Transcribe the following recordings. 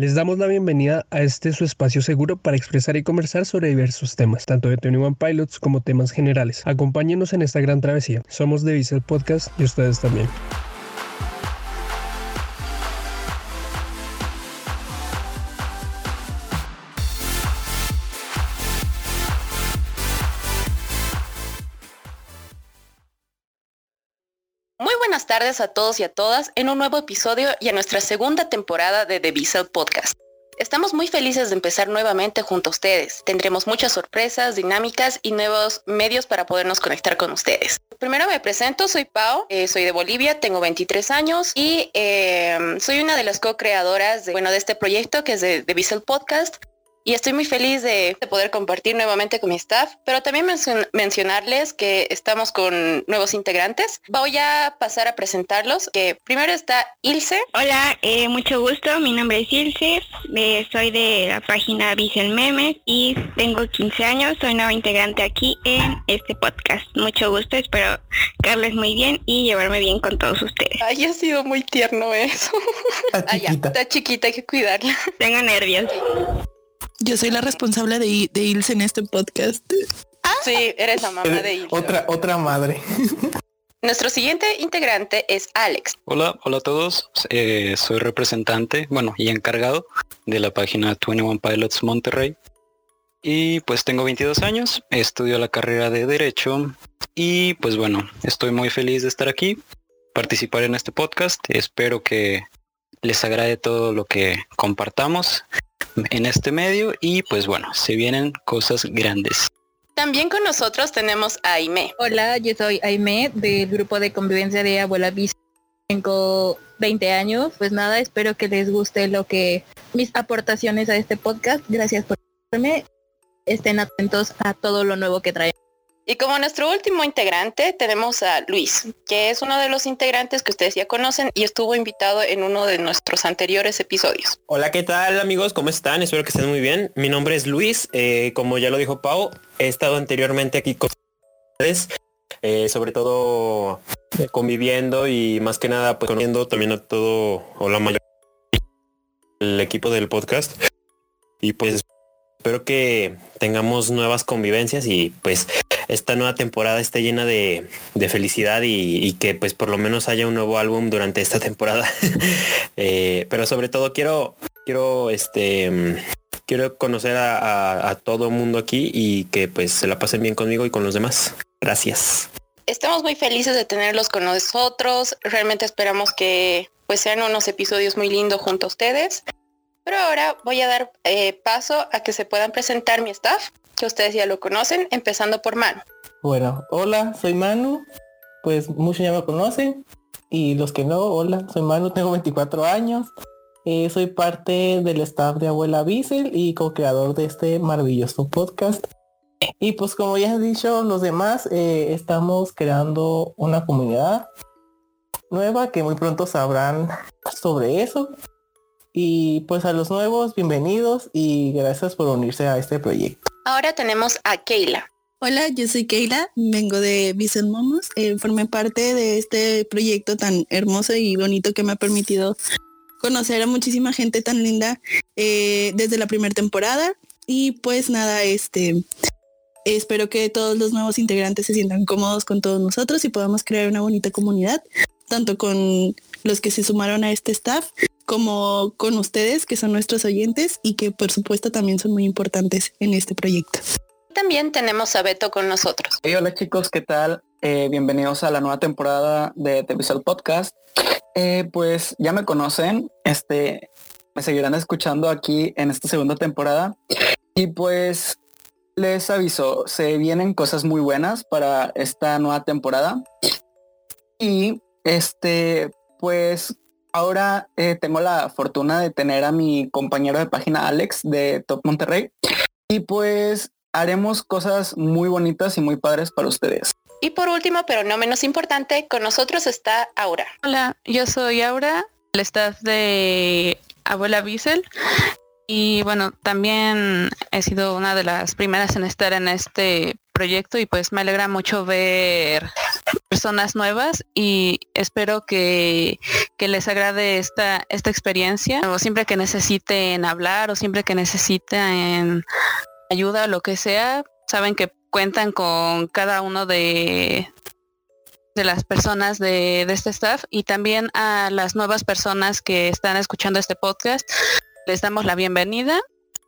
Les damos la bienvenida a este su espacio seguro para expresar y conversar sobre diversos temas, tanto de Tony One Pilots como temas generales. Acompáñenos en esta gran travesía. Somos de Visa Podcast y ustedes también. Tardes a todos y a todas en un nuevo episodio y a nuestra segunda temporada de The Visa Podcast. Estamos muy felices de empezar nuevamente junto a ustedes. Tendremos muchas sorpresas, dinámicas y nuevos medios para podernos conectar con ustedes. Primero me presento, soy Pau, eh, soy de Bolivia, tengo 23 años y eh, soy una de las co-creadoras de, bueno, de este proyecto que es de The Visa Podcast y estoy muy feliz de, poder compartir nuevamente con mi staff, pero también mencionarles que estamos con nuevos integrantes. Voy a pasar a presentarlos, que primero está Ilse. Hola, eh, mucho gusto, mi nombre es Ilse, eh, soy de la página Vicel Memes y tengo 15 años, soy nueva integrante aquí en este podcast. Mucho gusto, espero Carles muy bien y llevarme bien con todos ustedes. Ay, ha sido muy tierno eso. Está chiquita. está chiquita, hay que cuidarla. Tengo nervios. Yo soy la responsable de, de Ilse en este podcast. Ah, sí, eres la mamá de Ilse. Otra, otra madre. Nuestro siguiente integrante es Alex. Hola, hola a todos. Eh, soy representante, bueno, y encargado de la página 21 Pilots Monterrey. Y pues tengo 22 años, estudio la carrera de Derecho y pues bueno, estoy muy feliz de estar aquí, participar en este podcast. Espero que les agrade todo lo que compartamos en este medio y pues bueno, se vienen cosas grandes. También con nosotros tenemos a Aime. Hola, yo soy Aime del grupo de convivencia de Abuela Vista. Tengo 20 años. Pues nada, espero que les guste lo que mis aportaciones a este podcast. Gracias por verme. Estén atentos a todo lo nuevo que traemos. Y como nuestro último integrante tenemos a Luis, que es uno de los integrantes que ustedes ya conocen y estuvo invitado en uno de nuestros anteriores episodios. Hola, ¿qué tal amigos? ¿Cómo están? Espero que estén muy bien. Mi nombre es Luis, eh, como ya lo dijo Pau, he estado anteriormente aquí con ustedes, eh, sobre todo conviviendo y más que nada pues conociendo también a todo o la mayoría del equipo del podcast. Y pues espero que tengamos nuevas convivencias y pues esta nueva temporada esté llena de, felicidad y, que pues por lo menos haya un nuevo álbum durante esta temporada. Eh, pero sobre todo quiero, quiero este quiero conocer a, a, todo el mundo aquí y que pues se la pasen bien conmigo y con los demás. Gracias. Estamos muy felices de tenerlos con nosotros. Realmente esperamos que pues sean unos episodios muy lindos junto a ustedes. Pero ahora voy a dar eh, paso a que se puedan presentar mi staff que ustedes ya lo conocen, empezando por Manu. Bueno, hola, soy Manu, pues muchos ya me conocen y los que no, hola, soy Manu, tengo 24 años, eh, soy parte del staff de Abuela Bissell y co-creador de este maravilloso podcast. Y pues como ya he dicho los demás, eh, estamos creando una comunidad nueva que muy pronto sabrán sobre eso. Y pues a los nuevos, bienvenidos y gracias por unirse a este proyecto. Ahora tenemos a Keila. Hola, yo soy Keila, vengo de Vicent Momos, eh, formé parte de este proyecto tan hermoso y bonito que me ha permitido conocer a muchísima gente tan linda eh, desde la primera temporada y pues nada, este espero que todos los nuevos integrantes se sientan cómodos con todos nosotros y podamos crear una bonita comunidad, tanto con los que se sumaron a este staff como con ustedes, que son nuestros oyentes y que por supuesto también son muy importantes en este proyecto. También tenemos a Beto con nosotros. hola chicos, ¿qué tal? Eh, bienvenidos a la nueva temporada de The Visual Podcast. Eh, pues ya me conocen, este, me seguirán escuchando aquí en esta segunda temporada. Y pues les aviso, se vienen cosas muy buenas para esta nueva temporada. Y este, pues Ahora eh, tengo la fortuna de tener a mi compañero de página Alex de Top Monterrey y pues haremos cosas muy bonitas y muy padres para ustedes. Y por último, pero no menos importante, con nosotros está Aura. Hola, yo soy Aura, el staff de Abuela Bissell. Y bueno, también he sido una de las primeras en estar en este proyecto y pues me alegra mucho ver personas nuevas y espero que, que les agrade esta, esta experiencia, o siempre que necesiten hablar, o siempre que necesiten ayuda o lo que sea, saben que cuentan con cada uno de, de las personas de, de, este staff y también a las nuevas personas que están escuchando este podcast. Les damos la bienvenida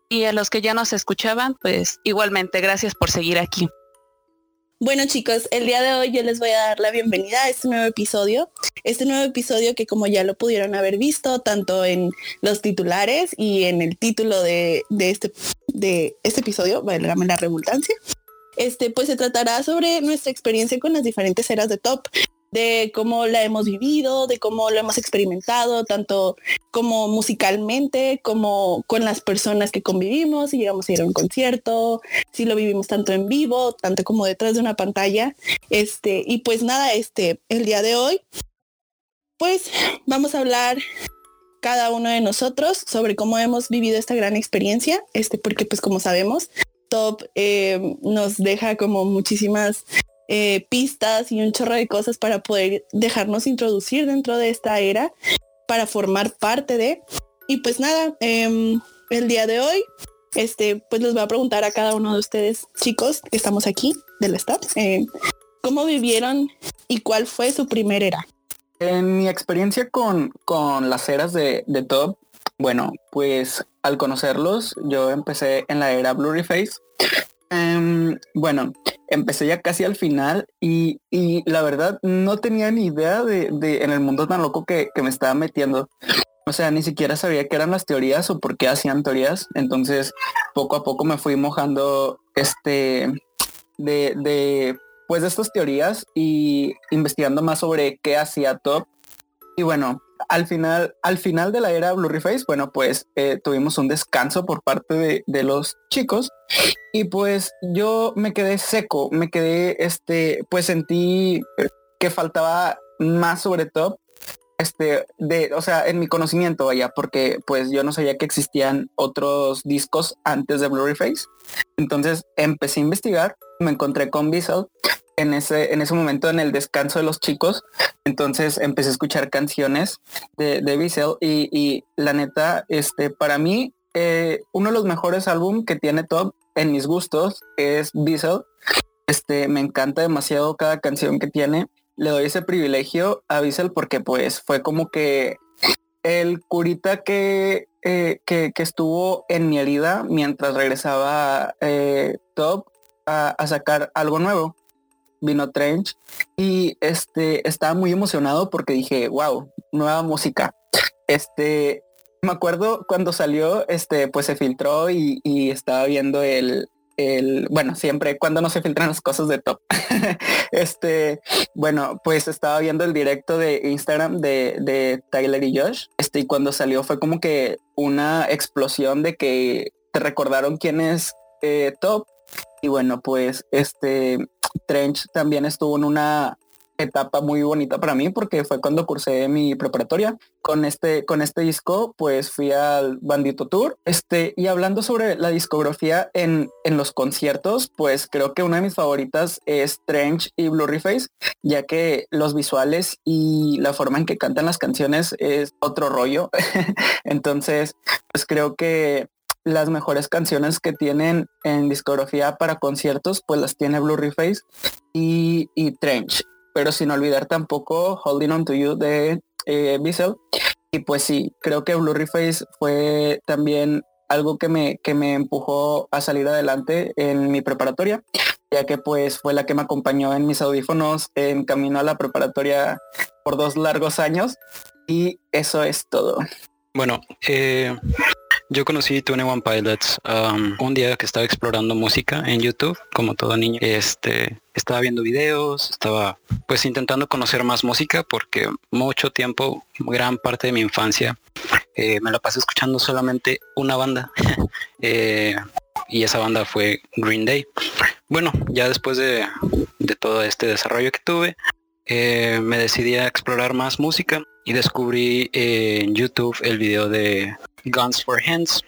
y a los que ya nos escuchaban, pues igualmente gracias por seguir aquí. Bueno chicos, el día de hoy yo les voy a dar la bienvenida a este nuevo episodio. Este nuevo episodio que como ya lo pudieron haber visto, tanto en los titulares y en el título de, de este, de este episodio, válgame la redundancia, este, pues se tratará sobre nuestra experiencia con las diferentes eras de top de cómo la hemos vivido, de cómo lo hemos experimentado, tanto como musicalmente, como con las personas que convivimos, si llegamos a ir a un concierto, si lo vivimos tanto en vivo, tanto como detrás de una pantalla. Este, y pues nada, este, el día de hoy, pues vamos a hablar cada uno de nosotros sobre cómo hemos vivido esta gran experiencia, este, porque pues como sabemos, Top eh, nos deja como muchísimas eh, pistas y un chorro de cosas para poder dejarnos introducir dentro de esta era, para formar parte de. Y pues nada, eh, el día de hoy, este, pues les voy a preguntar a cada uno de ustedes, chicos, que estamos aquí del staff, eh, ¿cómo vivieron y cuál fue su primer era? En mi experiencia con, con las eras de, Top, bueno, pues al conocerlos, yo empecé en la era Blurry Face. Um, bueno, empecé ya casi al final y, y, la verdad no tenía ni idea de, de en el mundo tan loco que, que, me estaba metiendo. O sea, ni siquiera sabía qué eran las teorías o por qué hacían teorías. Entonces, poco a poco me fui mojando este de, de pues de estas teorías y investigando más sobre qué hacía Top. Y bueno, al final, al final de la era Blurry Face, bueno, pues eh, tuvimos un descanso por parte de, de, los chicos y pues yo me quedé seco, me quedé, este, pues sentí que faltaba más sobre todo, este, de, o sea, en mi conocimiento, vaya, porque pues yo no sabía que existían otros discos antes de Blurry Face. Entonces empecé a investigar, me encontré con Visual en ese, en ese momento en el descanso de los chicos. Entonces empecé a escuchar canciones de, de Bissell y, y, la neta, este, para mí, eh, uno de los mejores álbum que tiene Top en mis gustos es Bissell. Este, me encanta demasiado cada canción que tiene. Le doy ese privilegio a Bissell porque pues fue como que el curita que, eh, que, que, estuvo en mi herida mientras regresaba eh, Top a, a sacar algo nuevo vino Trench y este estaba muy emocionado porque dije, wow, nueva música. Este, me acuerdo cuando salió, este, pues se filtró y, estaba viendo el, el, bueno, siempre cuando no se filtran las cosas de top. este, bueno, pues estaba viendo el directo de Instagram de, de Tyler y Josh. Este, y cuando salió fue como que una explosión de que te recordaron quién es eh, top. Y bueno, pues este Trench también estuvo en una etapa muy bonita para mí porque fue cuando cursé mi preparatoria. Con este con este disco pues fui al Bandito Tour. Este y hablando sobre la discografía en, en los conciertos pues creo que una de mis favoritas es Trench y Blurry Face ya que los visuales y la forma en que cantan las canciones es otro rollo. Entonces pues creo que las mejores canciones que tienen en discografía para conciertos, pues las tiene Blurry Face y, Trench. Pero sin olvidar tampoco Holding On To You de eh, Bissell. Y pues sí, creo que Blurry Face fue también algo que me, que me empujó a salir adelante en mi preparatoria, ya que pues fue la que me acompañó en mis audífonos en camino a la preparatoria por dos largos años. Y eso es todo. Bueno, eh, yo conocí Tune One Pilots um, un día que estaba explorando música en YouTube, como todo niño. Este, estaba viendo videos, estaba pues intentando conocer más música porque mucho tiempo, gran parte de mi infancia, eh, me la pasé escuchando solamente una banda. eh, y esa banda fue Green Day. Bueno, ya después de, de todo este desarrollo que tuve, eh, me decidí a explorar más música y descubrí en YouTube el video de Guns for Hands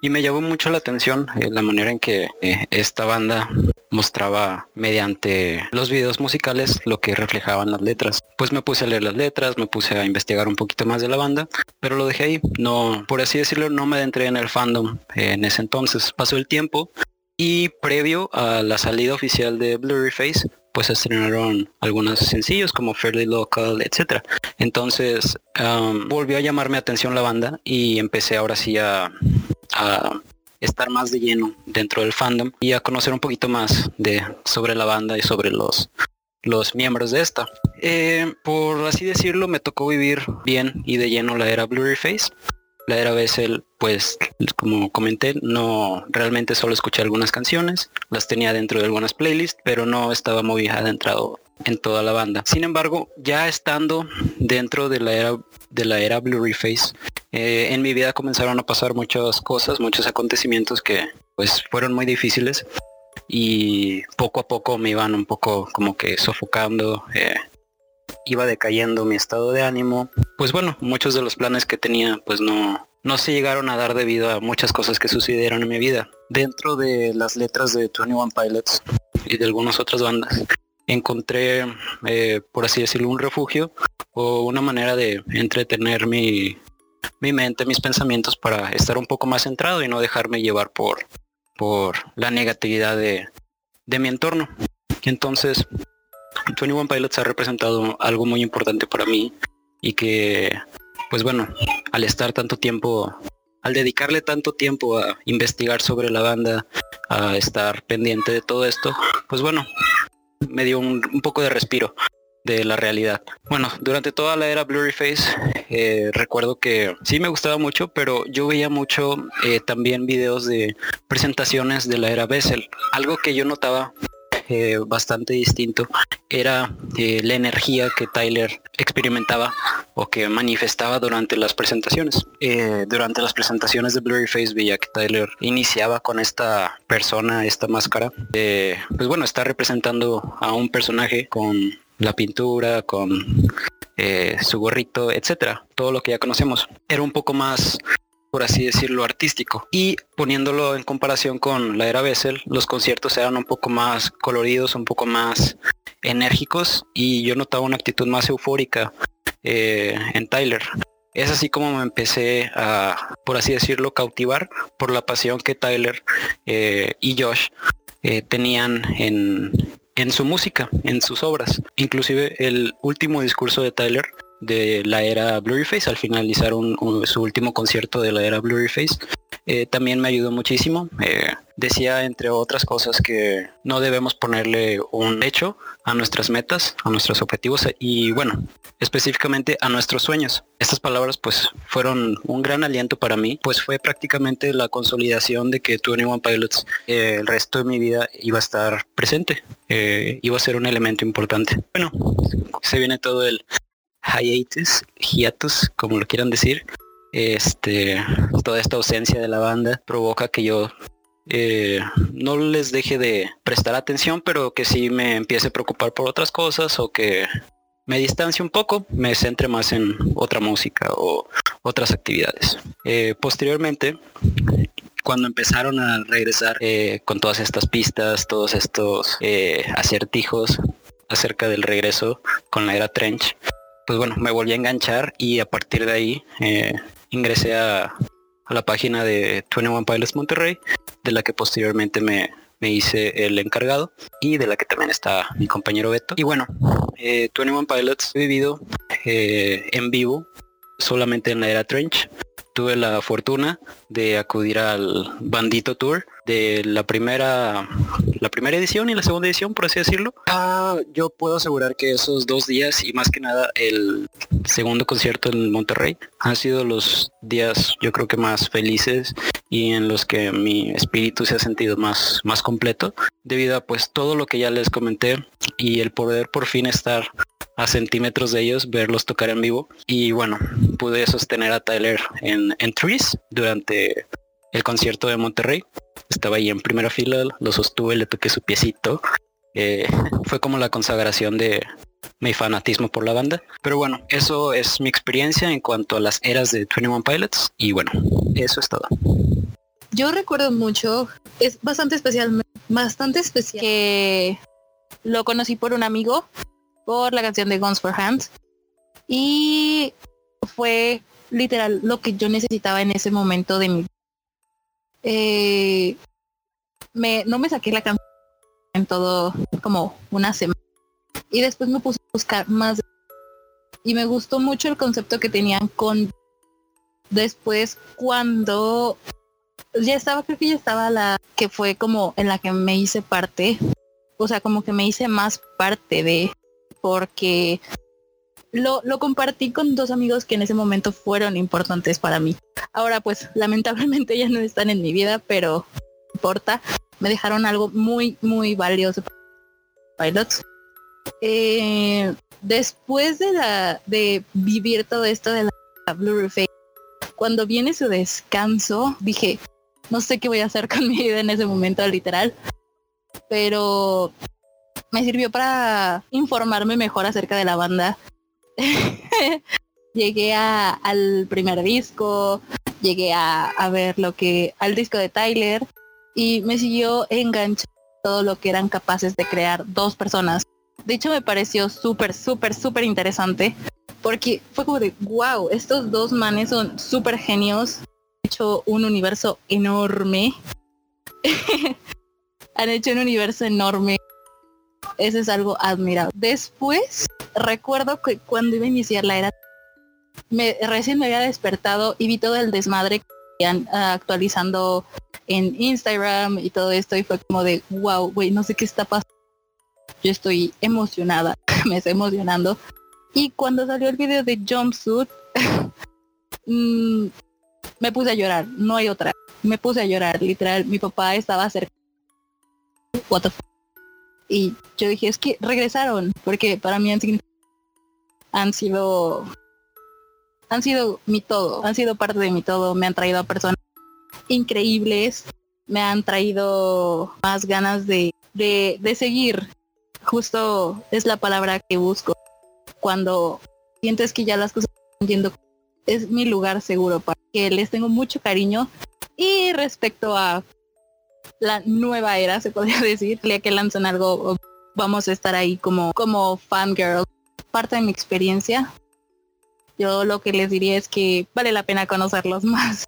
y me llamó mucho la atención eh, la manera en que eh, esta banda mostraba mediante los videos musicales lo que reflejaban las letras. Pues me puse a leer las letras, me puse a investigar un poquito más de la banda, pero lo dejé ahí. No, por así decirlo, no me adentré en el fandom en ese entonces. Pasó el tiempo y previo a la salida oficial de Blurry Face, pues estrenaron algunos sencillos como Fairly Local, etc. Entonces volvió a llamar mi atención la banda y empecé ahora sí a estar más de lleno dentro del fandom y a conocer un poquito más de sobre la banda y sobre los los miembros de esta. Eh, por así decirlo, me tocó vivir bien y de lleno la era Blurry Face. La era Bessel, pues como comenté, no realmente solo escuché algunas canciones, las tenía dentro de algunas playlists, pero no estaba muy adentrado en toda la banda. Sin embargo, ya estando dentro de la era de la era Blurry Face, eh, en mi vida comenzaron a pasar muchas cosas, muchos acontecimientos que pues fueron muy difíciles y poco a poco me iban un poco como que sofocando, eh, iba decayendo mi estado de ánimo. Pues bueno, muchos de los planes que tenía pues no, no se llegaron a dar debido a muchas cosas que sucedieron en mi vida. Dentro de las letras de 21 Pilots y de algunas otras bandas, encontré, eh, por así decirlo, un refugio o una manera de entretener mi, mi mente, mis pensamientos para estar un poco más centrado y no dejarme llevar por, por la negatividad de, de mi entorno. Entonces, 21 Pilots ha representado algo muy importante para mí y que, pues bueno, al estar tanto tiempo, al dedicarle tanto tiempo a investigar sobre la banda, a estar pendiente de todo esto, pues bueno, me dio un, poco de respiro de la realidad. Bueno, durante toda la era Blurry Face eh, recuerdo que sí me gustaba mucho, pero yo veía mucho eh, también videos de presentaciones de la era Bessel. Algo que yo notaba eh, bastante distinto era la energía que Tyler experimentaba o que manifestaba durante las presentaciones. durante las presentaciones de Blurry Face veía que Tyler iniciaba con esta persona, esta máscara. pues bueno, está representando a un personaje con la pintura, con eh, su gorrito, etcétera, todo lo que ya conocemos. Era un poco más, por así decirlo, artístico. Y poniéndolo en comparación con la era Bessel, los conciertos eran un poco más coloridos, un poco más enérgicos y yo notaba una actitud más eufórica eh, en Tyler. Es así como me empecé a, por así decirlo, cautivar por la pasión que Tyler eh, y Josh tenían en, en su música, en sus obras. Inclusive el último discurso de Tyler de la era Blurryface al finalizar su último concierto de la era Blurryface eh, también me ayudó muchísimo. Eh, decía entre otras cosas que no debemos ponerle un hecho a nuestras metas a nuestros objetivos y bueno específicamente a nuestros sueños. Estas palabras pues fueron un gran aliento para mí pues fue prácticamente la consolidación de que 21 Pilots eh, el resto de mi vida iba a estar presente iba a ser un elemento importante. Bueno se viene todo el hiatus, hiatus, como lo quieran decir, este, toda esta ausencia de la banda provoca que yo eh, no les deje de prestar atención, pero que sí me empiece a preocupar por otras cosas o que me distancie un poco, me centre más en otra música o otras actividades. Eh, posteriormente, cuando empezaron a regresar eh, con todas estas pistas, todos estos acertijos acerca del regreso con la era Trench, pues bueno, me volví a enganchar y a partir de ahí eh, ingresé a, la página de 21 Pilots Monterrey, de la que posteriormente me, hice el encargado y de la que también está mi compañero Beto. Y bueno, eh, 21 Pilots he vivido eh, en vivo solamente en la era Trench. Tuve la fortuna de acudir al Bandito Tour de la primera la primera edición y la segunda edición, por así decirlo. Ah, yo puedo asegurar que esos dos días y más que nada el segundo concierto en Monterrey han sido los días yo creo que más felices y en los que mi espíritu se ha sentido más, más completo debido a pues todo lo que ya les comenté y el poder por fin estar a centímetros de ellos, verlos tocar en vivo y bueno, pude sostener a Tyler en, en Trees durante el concierto de Monterrey. Estaba ahí en primera fila, lo sostuve, le toqué su piecito. Eh, fue como la consagración de mi fanatismo por la banda. Pero bueno, eso es mi experiencia en cuanto a las eras de 21 Pilots. Y bueno, eso es todo. Yo recuerdo mucho, es bastante especial bastante especial que lo conocí por un amigo por la canción de Guns for Hands y fue literal lo que yo necesitaba en ese momento de mi eh, me no me saqué la canción en todo como una semana. Y después me puse a buscar más y me gustó mucho el concepto que tenían con después cuando ya estaba creo que ya estaba la que fue como en la que me hice parte. O sea como que me hice más parte de porque lo, compartí con dos amigos que en ese momento fueron importantes para mí. Ahora pues lamentablemente ya no están en mi vida, pero no importa. Me dejaron algo muy, muy valioso para Pilots. Eh, después de la de vivir todo esto de la Blue Face, cuando viene su descanso, dije, no sé qué voy a hacer con mi vida en ese momento, literal. Pero me sirvió para informarme mejor acerca de la banda. llegué a, al primer disco, llegué a, a, ver lo que, al disco de Tyler y me siguió enganchando todo lo que eran capaces de crear dos personas. De hecho me pareció súper, súper, súper interesante porque fue como de, wow, estos dos manes son súper genios, han hecho un universo enorme. han hecho un universo enorme eso es algo admirable. Después, recuerdo que cuando iba a iniciar la era, recién me había despertado y vi todo el desmadre que iban uh, actualizando en Instagram y todo esto y fue como de, wow, güey, no sé qué está pasando. Yo estoy emocionada, me estoy emocionando. Y cuando salió el video de Jumpsuit, mmm, me puse a llorar, no hay otra. Me puse a llorar, literal. Mi papá estaba cerca. What? Y yo dije, es que regresaron, porque para mí han, han sido han sido mi todo, han sido parte de mi todo, me han traído a personas increíbles, me han traído más ganas de, de, de seguir. Justo es la palabra que busco. Cuando sientes que ya las cosas están yendo, es mi lugar seguro para que les tengo mucho cariño. Y respecto a la nueva era, se podría decir, ya que lanzan algo, vamos a estar ahí como, como fangirl. Parte de mi experiencia, yo lo que les diría es que vale la pena conocerlos más.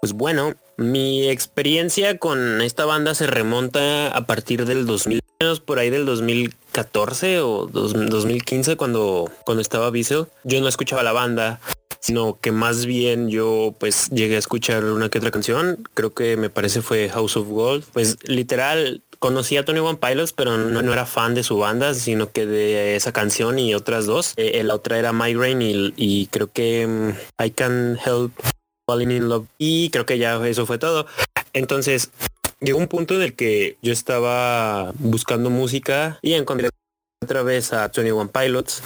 Pues bueno, mi experiencia con esta banda se remonta a partir del 2000, por ahí del 2014 o 2015 cuando, cuando estaba Bissell. Yo no escuchaba la banda, sino que más bien yo pues llegué a escuchar una que otra canción, creo que me parece fue House of Gold, pues literal conocí a Tony One Pilots, pero no, era fan de su banda, sino que de esa canción y otras dos. Eh, la otra era Migraine y, y creo que um, I Can Help Falling in Love. Y creo que ya eso fue todo. Entonces, llegó un punto en el que yo estaba buscando música y encontré otra vez a Tony One Pilots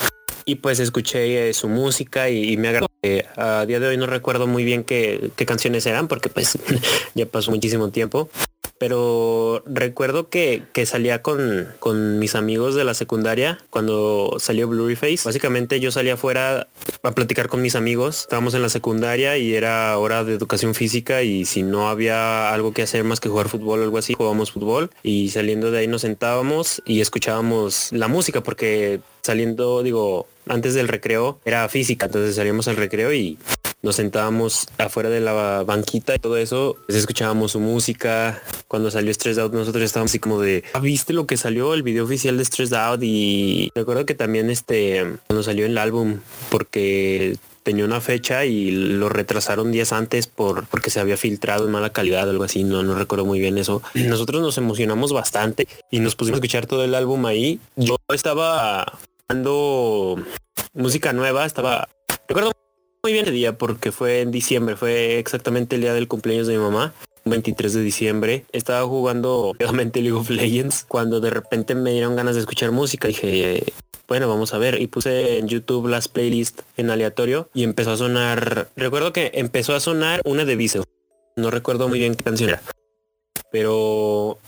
y pues escuché eh, su música y, me agradó. Eh, a día de hoy no recuerdo muy bien qué, qué canciones eran porque pues ya pasó muchísimo tiempo pero recuerdo que, que salía con, con, mis amigos de la secundaria cuando salió Blurry Face. Básicamente yo salía afuera a platicar con mis amigos. Estábamos en la secundaria y era hora de educación física y si no había algo que hacer más que jugar fútbol o algo así, jugábamos fútbol y saliendo de ahí nos sentábamos y escuchábamos la música porque saliendo, digo, antes del recreo era física, entonces salíamos al recreo y nos sentábamos afuera de la banquita y todo eso, pues escuchábamos su música. Cuando salió Stressed Out, nosotros estábamos así como de, ah, ¿viste lo que salió? El video oficial de Stressed Out y recuerdo que también este, cuando salió el álbum, porque tenía una fecha y lo retrasaron días antes por porque se había filtrado en mala calidad o algo así, no, no recuerdo muy bien eso. Nosotros nos emocionamos bastante y nos pusimos a escuchar todo el álbum ahí. Yo estaba dando música nueva, estaba recuerdo muy bien el día porque fue en diciembre, fue exactamente el día del cumpleaños de mi mamá. 23 de diciembre. Estaba jugando obviamente League of Legends cuando de repente me dieron ganas de escuchar música. Dije, bueno, vamos a ver. Y puse en YouTube las playlists en aleatorio y empezó a sonar. Recuerdo que empezó a sonar una de Viso. No recuerdo muy bien qué canción era. Pero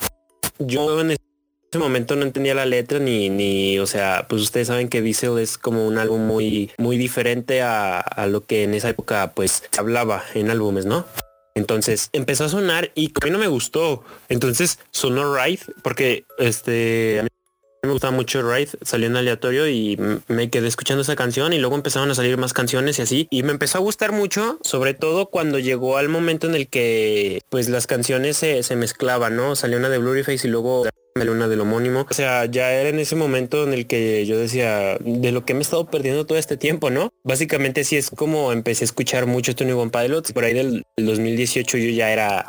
yo en ese momento no entendía la letra ni, ni, o sea, pues ustedes saben que Diesel es como un álbum muy, muy diferente a, a, lo que en esa época pues se hablaba en álbumes, ¿no? Entonces empezó a sonar y a mí no me gustó. Entonces sonó Ride porque este me gustaba mucho Ride, salió en aleatorio y me quedé escuchando esa canción y luego empezaron a salir más canciones y así. Y me empezó a gustar mucho, sobre todo cuando llegó al momento en el que pues las canciones se, se mezclaban, ¿no? Salió una de Face y luego una del homónimo. O sea, ya era en ese momento en el que yo decía, de lo que me he estado perdiendo todo este tiempo, ¿no? Básicamente sí es como empecé a escuchar mucho Tony One Pilots. Por ahí del 2018 yo ya era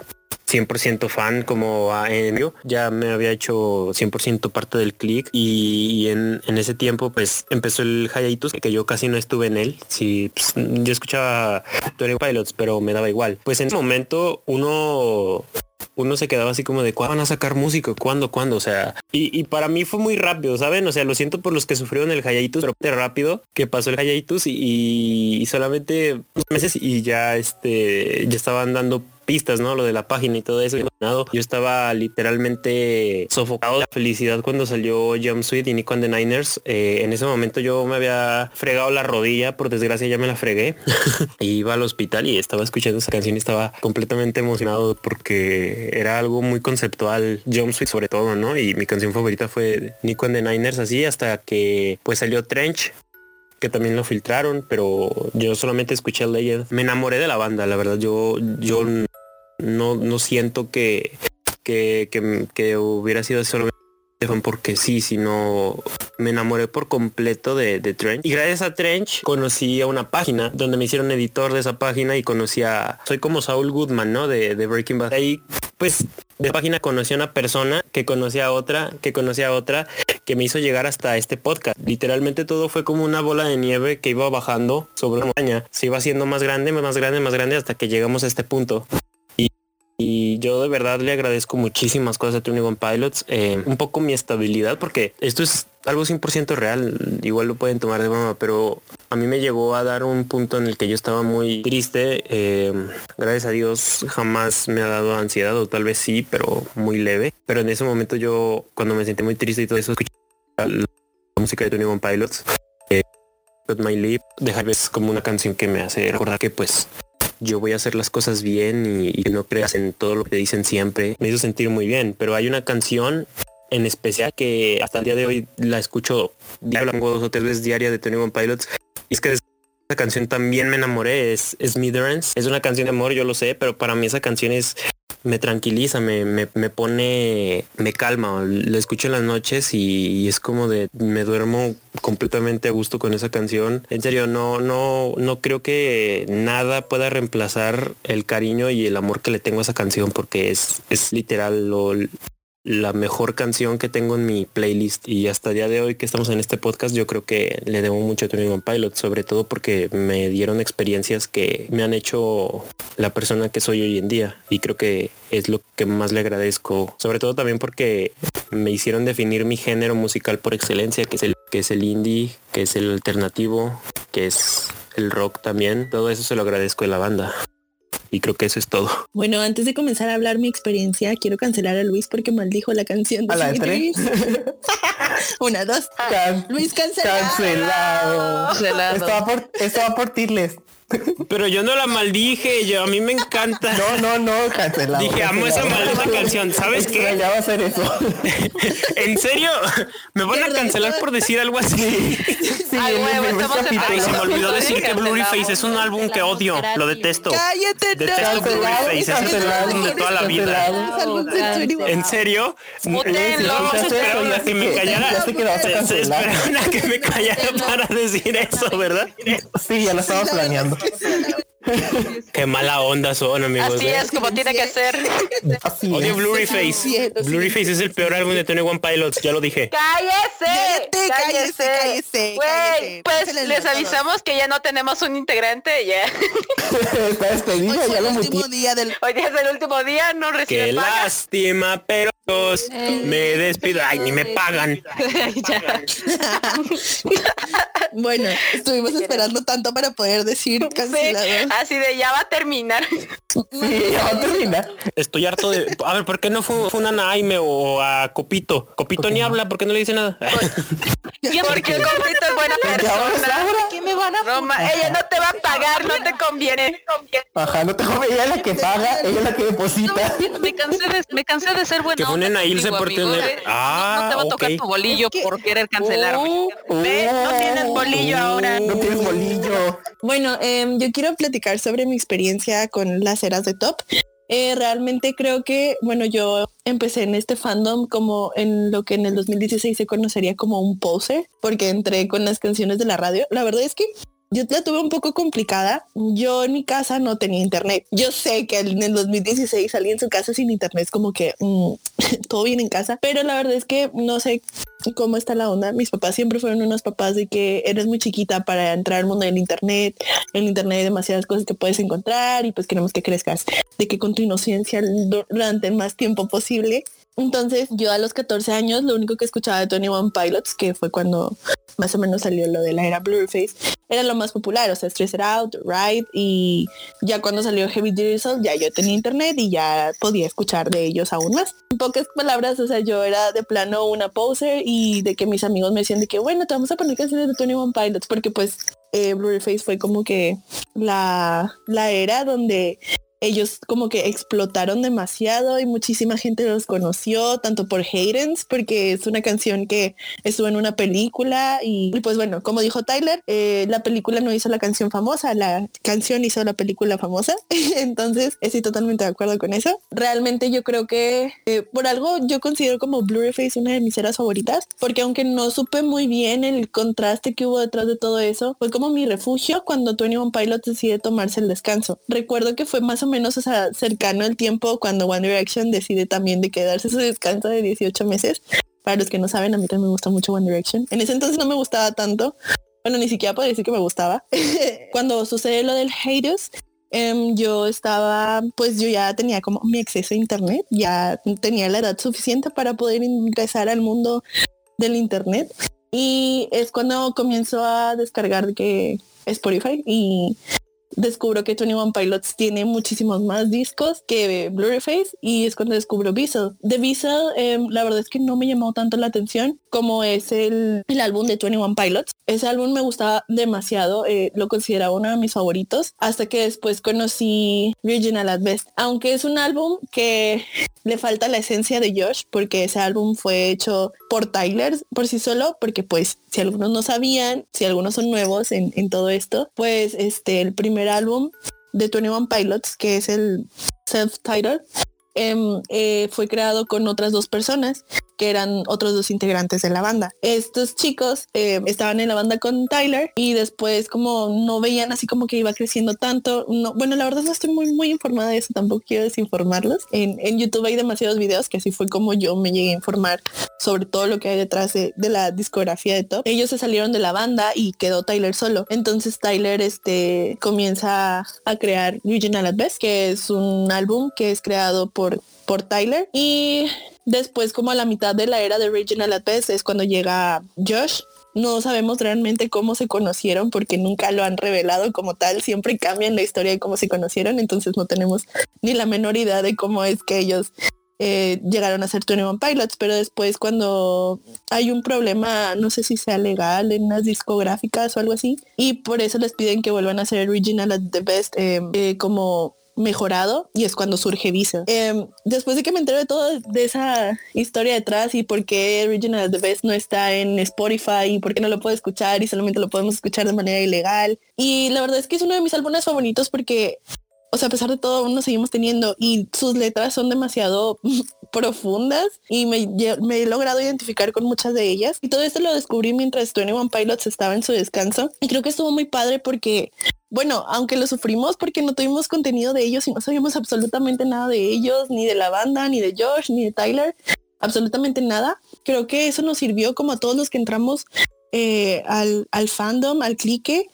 100% fan como a Enio, ya me había hecho 100% parte del click y, en, ese tiempo pues empezó el hiatus que yo casi no estuve en él, sí, pues, yo escuchaba Tony Pilots pero me daba igual. Pues en ese momento uno uno se quedaba así como de ¿cuándo van a sacar música? ¿Cuándo? ¿Cuándo? O sea, y, para mí fue muy rápido, ¿saben? O sea, lo siento por los que sufrieron el hiatus, pero rápido que pasó el hiatus y, y solamente meses y ya este ya estaban dando pistas, ¿no? Lo de la página y todo eso. Yo estaba literalmente sofocado de felicidad cuando salió Jumpsuit y Nico and the Niners. Eh, en ese momento yo me había fregado la rodilla, por desgracia ya me la fregué. iba al hospital y estaba escuchando esa canción y estaba completamente emocionado porque era algo muy conceptual, Jumpsuit sobre todo, ¿no? Y mi canción favorita fue Nico and the Niners, así hasta que pues salió Trench que también lo filtraron, pero yo solamente escuché Legend. Me enamoré de la banda, la verdad. Yo, yo no, no siento que, que, que, hubiera sido solo porque sí, sino me enamoré por completo de, de, Trench. Y gracias a Trench conocí a una página donde me hicieron editor de esa página y conocí a... Soy como Saul Goodman, ¿no? De, Breaking Bad. Ahí, pues, de página conocí a una persona que conocía a otra, que conocía a otra, que me hizo llegar hasta este podcast. Literalmente todo fue como una bola de nieve que iba bajando sobre una montaña. Se iba haciendo más grande, más grande, más grande hasta que llegamos a este punto. Y yo de verdad le agradezco muchísimas cosas a Tony One Pilots. Eh, un poco mi estabilidad, porque esto es algo 100% real. Igual lo pueden tomar de broma, pero a mí me llegó a dar un punto en el que yo estaba muy triste. Eh, gracias a Dios jamás me ha dado ansiedad, o tal vez sí, pero muy leve. Pero en ese momento yo, cuando me sentí muy triste y todo eso, escuché la música de Tony One Pilots. Eh, My Lip, dejar es como una canción que me hace recordar que pues yo voy a hacer las cosas bien y, no creas en todo lo que dicen siempre. Me hizo sentir muy bien, pero hay una canción en especial que hasta el día de hoy la escucho diario, dos o tres veces diaria de Tony One Pilots. Y es que esa canción también me enamoré, es, es Es una canción de amor, yo lo sé, pero para mí esa canción es me tranquiliza, me, me, me, pone, me calma. Lo escucho en las noches y, es como de me duermo completamente a gusto con esa canción. En serio, no, no, no creo que nada pueda reemplazar el cariño y el amor que le tengo a esa canción porque es, es literal lo, la mejor canción que tengo en mi playlist. Y hasta el día de hoy que estamos en este podcast yo creo que le debo mucho a Tony Pilot sobre todo porque me dieron experiencias que me han hecho la persona que soy hoy en día. Y creo que es lo que más le agradezco. Sobre todo también porque me hicieron definir mi género musical por excelencia que es el que es el indie que es el alternativo que es el rock también. Todo eso se lo agradezco de la banda y creo que eso es todo. Bueno, antes de comenzar a hablar mi experiencia, quiero cancelar a Luis porque maldijo la canción de ¿A la Una, dos. Luis cancelado. Cancelado. Estaba por, estaba por Tirles. Pero yo no la maldije, yo a mí me encanta. No, no, no, cancelado. Dije, amo esa maldita canción, ¿sabes qué? Ya va a hacer eso. ¿En serio? ¿Me van a cancelar por decir algo así? Sí, Ay, Ay, se me olvidó decir que Face es un álbum que odio, lo detesto. Cállate, Detesto Face, es el álbum de toda la vida. ¿En serio? Esperaron a que me callara. Esperaron a que me callara para decir eso, ¿verdad? Sí, ya lo estamos planeando. Qué mala onda son, amigos. Así ¿eh? es como tiene que ser. Así Odio Blurry Face. Blurry Face es el peor álbum de Tony One Pilots, ya lo dije. ¡Cállese! ¡Cállese! ¡Cállese! Güey, pues les avisamos que ya no tenemos un integrante ya. Está despedido, Hoy ya el lo último día del... Hoy es el último día, no recibe Qué paga. lástima, pero me despido. Ay, ni me pagan. Bueno, estuvimos esperando tanto para poder decir cancelado. así de ya va a terminar. Sí, ya va a terminar. Estoy harto de. A ver, ¿por qué no fue, fue una Naime o a Copito? Copito ni habla, ¿por qué no le dice nada? Porque el compito es buena persona. ¿Qué me van a Roma, ella no te va a pagar, no te conviene. Ajá, no te jodas, ella es la que paga, ella es la que deposita. Me cansé de, me cansé de ser buena. Que ponen a Ilse por tener-. Ah, no, no te va a tocar ok. tu bolillo por querer cancelarme. Uh, ¿Ves? No tienes bolillo ahora. No tienes bolillo. Bueno, em, yo quiero platicar sobre mi experiencia con las eras de top. Eh, realmente creo que, bueno, yo empecé en este fandom como en lo que en el 2016 se conocería como un poser, porque entré con las canciones de la radio. La verdad es que yo la tuve un poco complicada. Yo en mi casa no tenía internet. Yo sé que en el 2016 salí en su casa sin internet, es como que mm, todo bien en casa, pero la verdad es que no sé cómo está la onda. Mis papás siempre fueron unos papás de que eres muy chiquita para entrar al mundo del internet. En internet hay demasiadas cosas que puedes encontrar y pues queremos que crezcas de que con tu inocencia durante el más tiempo posible. Entonces yo a los 14 años lo único que escuchaba de Tony One Pilots, que fue cuando más o menos salió lo de la era Blueface, era lo más popular, o sea, Stress It Out, Ride y ya cuando salió Heavy Diesel ya yo tenía internet y ya podía escuchar de ellos aún más. En pocas palabras, o sea, yo era de plano una poser y de que mis amigos me decían de que bueno, te vamos a poner canciones de Tony One Pilots porque pues eh, Blueface fue como que la, la era donde ellos como que explotaron demasiado y muchísima gente los conoció, tanto por Haydens, porque es una canción que estuvo en una película y, pues bueno, como dijo Tyler, eh, la película no hizo la canción famosa, la canción hizo la película famosa, entonces estoy totalmente de acuerdo con eso. Realmente yo creo que eh, por algo yo considero como Blu-ray una de mis eras favoritas, porque aunque no supe muy bien el contraste que hubo detrás de todo eso, fue como mi refugio cuando 21 Pilots decide tomarse el descanso. Recuerdo que fue más o menos o sea, cercano el tiempo cuando One Direction decide también de quedarse su descanso de 18 meses. Para los que no saben, a mí también me gusta mucho One Direction. En ese entonces no me gustaba tanto. Bueno, ni siquiera puedo decir que me gustaba. cuando sucede lo del Haters, em, yo estaba, pues yo ya tenía como mi acceso a internet, ya tenía la edad suficiente para poder ingresar al mundo del internet. Y es cuando comienzo a descargar que Spotify y descubro que 21 Pilots tiene muchísimos más discos que Blu-ray y es cuando descubro Vessel. De Vessel, eh, la verdad es que no me llamó tanto la atención como es el, el álbum de 21 Pilots. Ese álbum me gustaba demasiado, eh, lo consideraba uno de mis favoritos, hasta que después conocí Regional at Best, aunque es un álbum que le falta la esencia de Josh, porque ese álbum fue hecho por Tyler por sí solo, porque pues si algunos no sabían, si algunos son nuevos en, en todo esto, pues este, el primer álbum de 21 Pilots, que es el self-titled, eh, eh, fue creado con otras dos personas que eran otros dos integrantes de la banda. Estos chicos eh, estaban en la banda con Tyler y después como no veían así como que iba creciendo tanto. No, bueno, la verdad no estoy muy muy informada de eso, tampoco quiero desinformarlos. En, YouTube hay demasiados videos que así fue como yo me llegué a informar sobre todo lo que hay detrás de, de la discografía de Top. Ellos se salieron de la banda y quedó Tyler solo. Entonces Tyler este comienza a crear Regional at Best, que es un álbum que es creado por por Tyler y después como a la mitad de la era de Regional at Best es cuando llega Josh no sabemos realmente cómo se conocieron porque nunca lo han revelado como tal. Siempre cambian la historia de cómo se conocieron, entonces no tenemos ni la menor idea de cómo es que ellos eh, llegaron a ser 21 Pilots, pero después cuando hay un problema, no sé si sea legal en unas discográficas o algo así, y por eso les piden que vuelvan a ser Original at the Best eh, eh, como mejorado y es cuando surge Visa. Eh, después de que me entero de todo de esa historia detrás y por qué Original The Best no está en Spotify y por qué no lo puedo escuchar y solamente lo podemos escuchar de manera ilegal. Y la verdad es que es uno de mis álbumes favoritos porque, o sea, a pesar de todo, aún nos seguimos teniendo y sus letras son demasiado profundas y me, he logrado identificar con muchas de ellas. Y todo esto lo descubrí mientras 21 Pilots estaba en su descanso. Y creo que estuvo muy padre porque bueno, aunque lo sufrimos porque no tuvimos contenido de ellos y no sabíamos absolutamente nada de ellos, ni de la banda, ni de Josh, ni de Tyler, absolutamente nada. Creo que eso nos sirvió como a todos los que entramos eh, al, al fandom, al clique,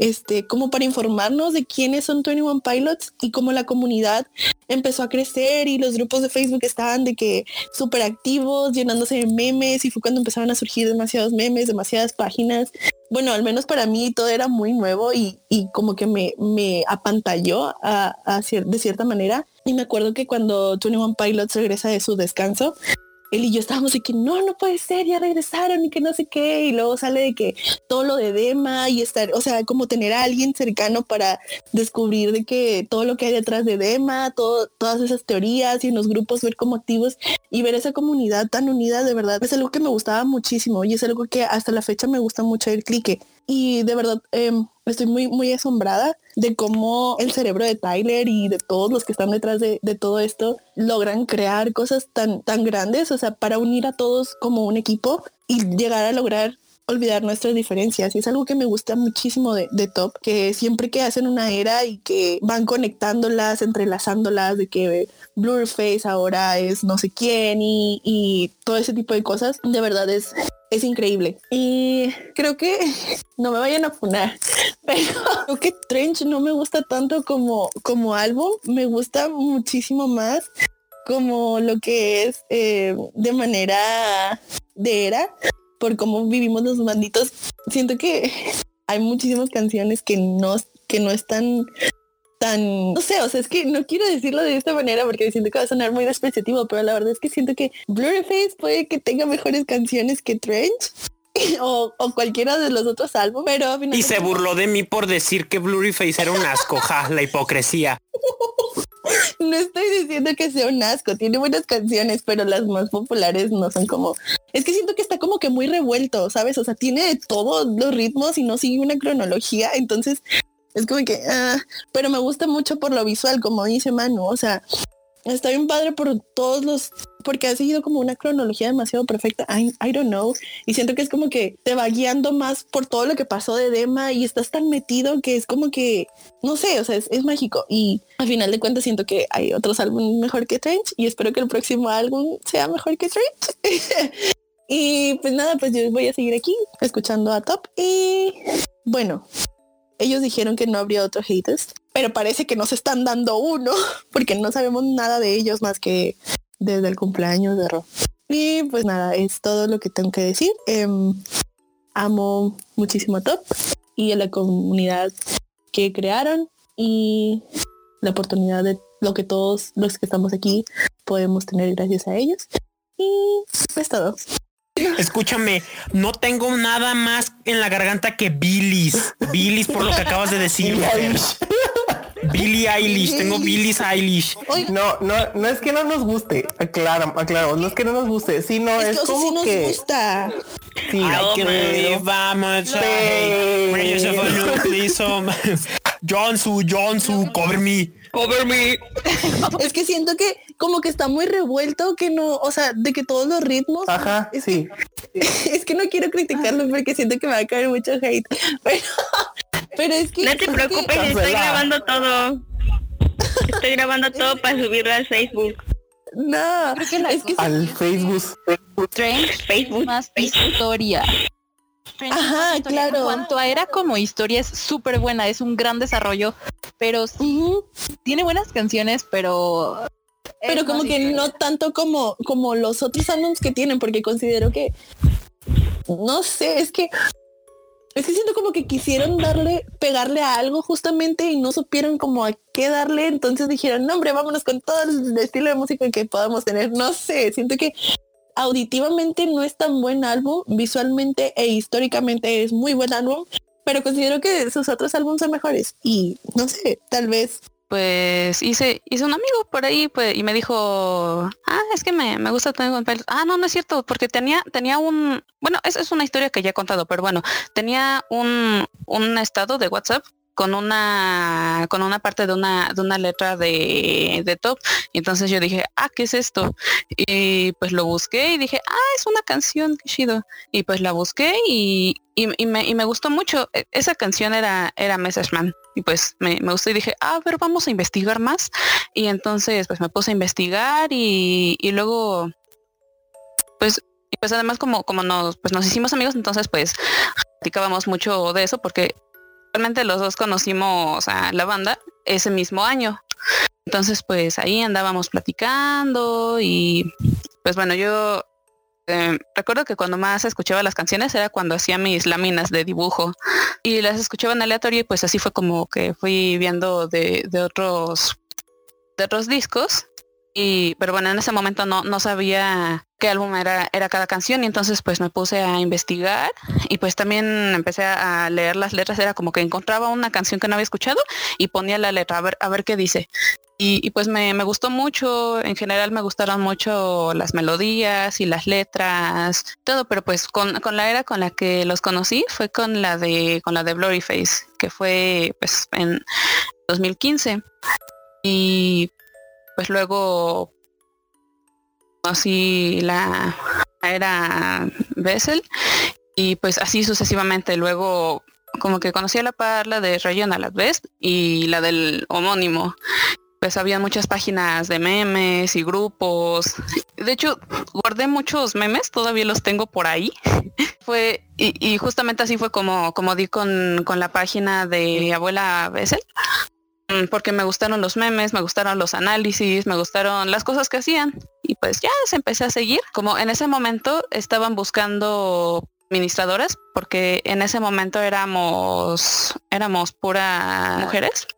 este, como para informarnos de quiénes son 21 Pilots y cómo la comunidad empezó a crecer y los grupos de Facebook estaban de que súper activos, llenándose de memes y fue cuando empezaron a surgir demasiados memes, demasiadas páginas. Bueno, al menos para mí todo era muy nuevo y, como que me, me apantalló de cierta manera. Y me acuerdo que cuando 21 Pilots regresa de su descanso, él y yo estábamos de que no, no puede ser, ya regresaron y que no sé qué. Y luego sale de que todo lo de Dema y estar, o sea, como tener a alguien cercano para descubrir de que todo lo que hay detrás de Dema, todo, todas esas teorías y en los grupos ver como activos y ver esa comunidad tan unida, de verdad, es algo que me gustaba muchísimo y es algo que hasta la fecha me gusta mucho el clique. Y de verdad, em, estoy muy, muy asombrada de cómo el cerebro de Tyler y de todos los que están detrás de, todo esto logran crear cosas tan, tan grandes, o sea, para unir a todos como un equipo y llegar a lograr olvidar nuestras diferencias. Y es algo que me gusta muchísimo de, Top, que siempre que hacen una era y que van conectándolas, entrelazándolas, de que Blurface ahora es no sé quién y, y todo ese tipo de cosas, de verdad es, es increíble. Y creo que no me vayan a funar, pero creo que Trench no me gusta tanto como, como álbum, me gusta muchísimo más como lo que es eh, de manera de era, por cómo vivimos los banditos. Siento que hay muchísimas canciones que no, que no están tan, no sé, o sea, es que no quiero decirlo de esta manera porque siento que va a sonar muy despreciativo, pero la verdad es que siento que Blurryface puede que tenga mejores canciones que Trench. O, cualquiera de los otros álbumes, pero Y se burló de mí por decir que Blurryface era un asco, ja, la hipocresía. no estoy diciendo que sea un asco, tiene buenas canciones, pero las más populares no son como... Es que siento que está como que muy revuelto, ¿sabes? O sea, tiene todos los ritmos y no sigue una cronología, entonces es como que, ah, pero me gusta mucho por lo visual, como dice Manu, o sea, está bien padre por todos los, porque ha seguido como una cronología demasiado perfecta, I, don't know, y siento que es como que te va guiando más por todo lo que pasó de Dema y estás tan metido que es como que, no sé, o sea, es, es mágico. Y al final de cuentas siento que hay otros álbumes mejor que Trench y espero que el próximo álbum sea mejor que Trench. y pues nada, pues yo voy a seguir aquí escuchando a Top y bueno, ellos dijeron que no habría otro haters, pero parece que nos están dando uno, porque no sabemos nada de ellos más que desde el cumpleaños de Ro. Y pues nada, es todo lo que tengo que decir. Em, amo muchísimo a Top y a la comunidad que crearon y la oportunidad de lo que todos los que estamos aquí podemos tener gracias a ellos. Y pues todo. Escúchame, no tengo nada más en la garganta que Billis. Billis por lo que acabas de decir. Billy Eilish, tengo Billis Eilish. No, no, no es que no nos guste, aclaro, aclaro, no es que no nos guste, sino es, es como nos que gusta. Sí, hay que vamos. Johnsu, Johnsu, cover me, cover me. Es que siento que como que está muy revuelto, que no, o sea, de que todos los ritmos. Ajá, sí. es que no quiero criticarlo porque siento que me va a caer mucho hate, pero, pero es que... No te preocupes, estoy grabando todo. Estoy grabando todo para subirlo al Facebook. No, creo que es que al Facebook. Facebook. Más historia. Ajá, claro. En cuanto a era como historia es súper buena, es un gran desarrollo, pero sí, tiene buenas canciones, pero pero como que no tanto como como los otros álbumes que tienen porque considero que no sé es que es que siento como que quisieron darle pegarle a algo justamente y no supieron como a qué darle entonces dijeron no hombre vámonos con todo el estilo de música que podamos tener no sé siento que auditivamente no es tan buen álbum visualmente e históricamente es muy buen álbum pero considero que sus otros álbumes son mejores y no sé tal vez pues hice, hice un amigo por ahí pues, y me dijo, ah, es que me, me gusta tener Pilots. Ah, no, no es cierto, porque tenía, tenía un, bueno, esa es una historia que ya he contado, pero bueno, tenía un, un estado de WhatsApp con una con una parte de una de una letra de, de top. Entonces yo dije ah qué es esto y pues lo busqué y dije ah es una canción qué chido y pues la busqué y, y, me, y me, gustó mucho. E, esa canción era era Message Man y pues me, me, gustó y dije ah, ver vamos a investigar más y entonces pues me puse a investigar y, y luego pues pues además como como nos pues nos hicimos amigos entonces pues platicábamos mucho de eso porque realmente los dos conocimos a la banda ese mismo año. Entonces, pues ahí andábamos platicando y pues bueno, yo eh, recuerdo que cuando más escuchaba las canciones era cuando hacía mis láminas de dibujo y las escuchaba en aleatorio y pues así fue como que fui viendo de, de otros de otros discos y pero bueno en ese momento no, no sabía qué álbum era, era cada canción y entonces pues me puse a investigar y pues también empecé a leer las letras, era como que encontraba una canción que no había escuchado y ponía la letra a ver, a ver qué dice. Y, pues me, gustó mucho, en general me gustaron mucho las melodías y las letras, todo, pero pues con, la era con la que los conocí fue con la de con la de Blurryface, que fue pues en 2015. Y pues luego así la era Bessel y pues así sucesivamente luego como que conocí a la par la de Rayon a la vez y la del homónimo pues había muchas páginas de memes y grupos. De hecho, guardé muchos memes, todavía los tengo por ahí. fue, y, justamente así fue como, como di con, con la página de abuela Bessel. Mm, porque me gustaron los memes, me gustaron los análisis, me gustaron las cosas que hacían. Y pues ya se empecé a seguir. Como en ese momento estaban buscando administradoras, porque en ese momento éramos, éramos pura mujeres.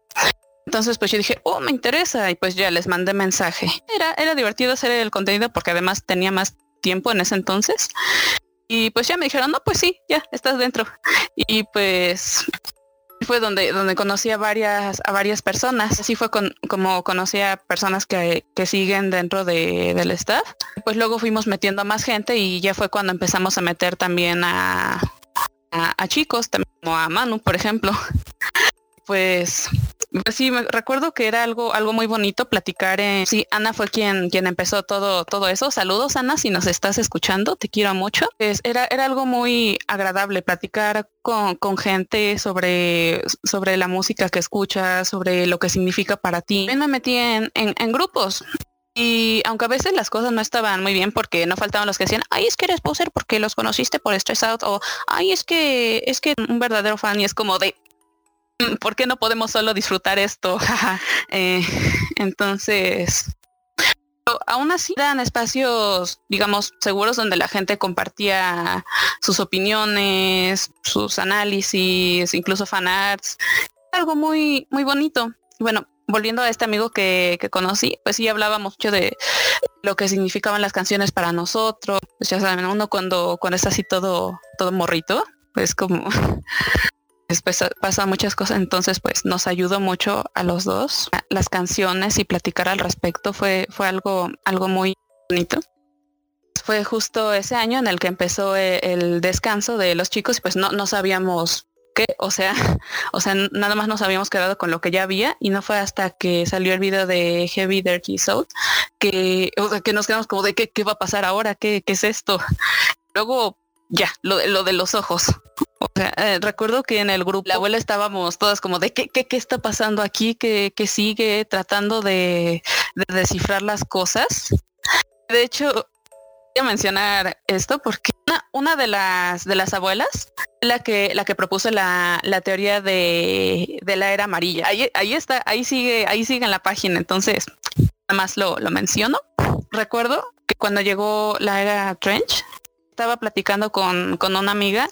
Entonces pues yo dije, oh, me interesa y pues ya les mandé mensaje. Era, era divertido hacer el contenido porque además tenía más tiempo en ese entonces. Y pues ya me dijeron, no, pues sí, ya estás dentro. Y pues fue donde, donde conocí a varias, a varias personas. Así fue con, como conocí a personas que, que siguen dentro de, del staff. Pues luego fuimos metiendo a más gente y ya fue cuando empezamos a meter también a, a, a chicos, también como a Manu, por ejemplo. Pues pues sí, recuerdo que era algo, algo muy bonito platicar. En, sí, Ana fue quien, quien empezó todo, todo eso. Saludos, Ana, si nos estás escuchando, te quiero mucho. Era, era algo muy agradable platicar con, con gente sobre, sobre la música que escuchas, sobre lo que significa para ti. También me metí en, en, grupos. Y aunque a veces las cosas no estaban muy bien porque no faltaban los que decían, ay, es que eres poser porque los conociste por Stress Out o ay, es que es que un verdadero fan y es como de, ¿por qué no podemos solo disfrutar esto? Eh, entonces, aún así eran espacios, digamos, seguros donde la gente compartía sus opiniones, sus análisis, incluso fanarts. Algo muy, muy bonito. Bueno, volviendo a este amigo que, que, conocí, pues sí hablaba mucho de lo que significaban las canciones para nosotros. Pues ya saben, uno cuando, cuando está así todo, todo morrito, pues como después pasa muchas cosas, entonces pues nos ayudó mucho a los dos. Las canciones y platicar al respecto fue, fue algo, algo muy bonito. Fue justo ese año en el que empezó e, el, descanso de los chicos y pues no, no sabíamos qué, o sea, o sea, nada más nos habíamos quedado con lo que ya había y no fue hasta que salió el video de Heavy Dirty Soul que, que nos quedamos como de qué, qué va a pasar ahora, qué, qué es esto. Luego ya, lo de los ojos. O sea, eh, recuerdo que en el grupo la abuela estábamos todas como de qué, qué, qué está pasando aquí, qué, qué sigue, tratando de, descifrar las cosas. De hecho, voy a mencionar esto porque una, una, de las de las abuelas la que la que propuso la, la teoría de, de, la era amarilla. Ahí, ahí está, ahí sigue, ahí sigue en la página. Entonces, nada más lo, lo menciono. Recuerdo que cuando llegó la era Trench, estaba platicando con, con una amiga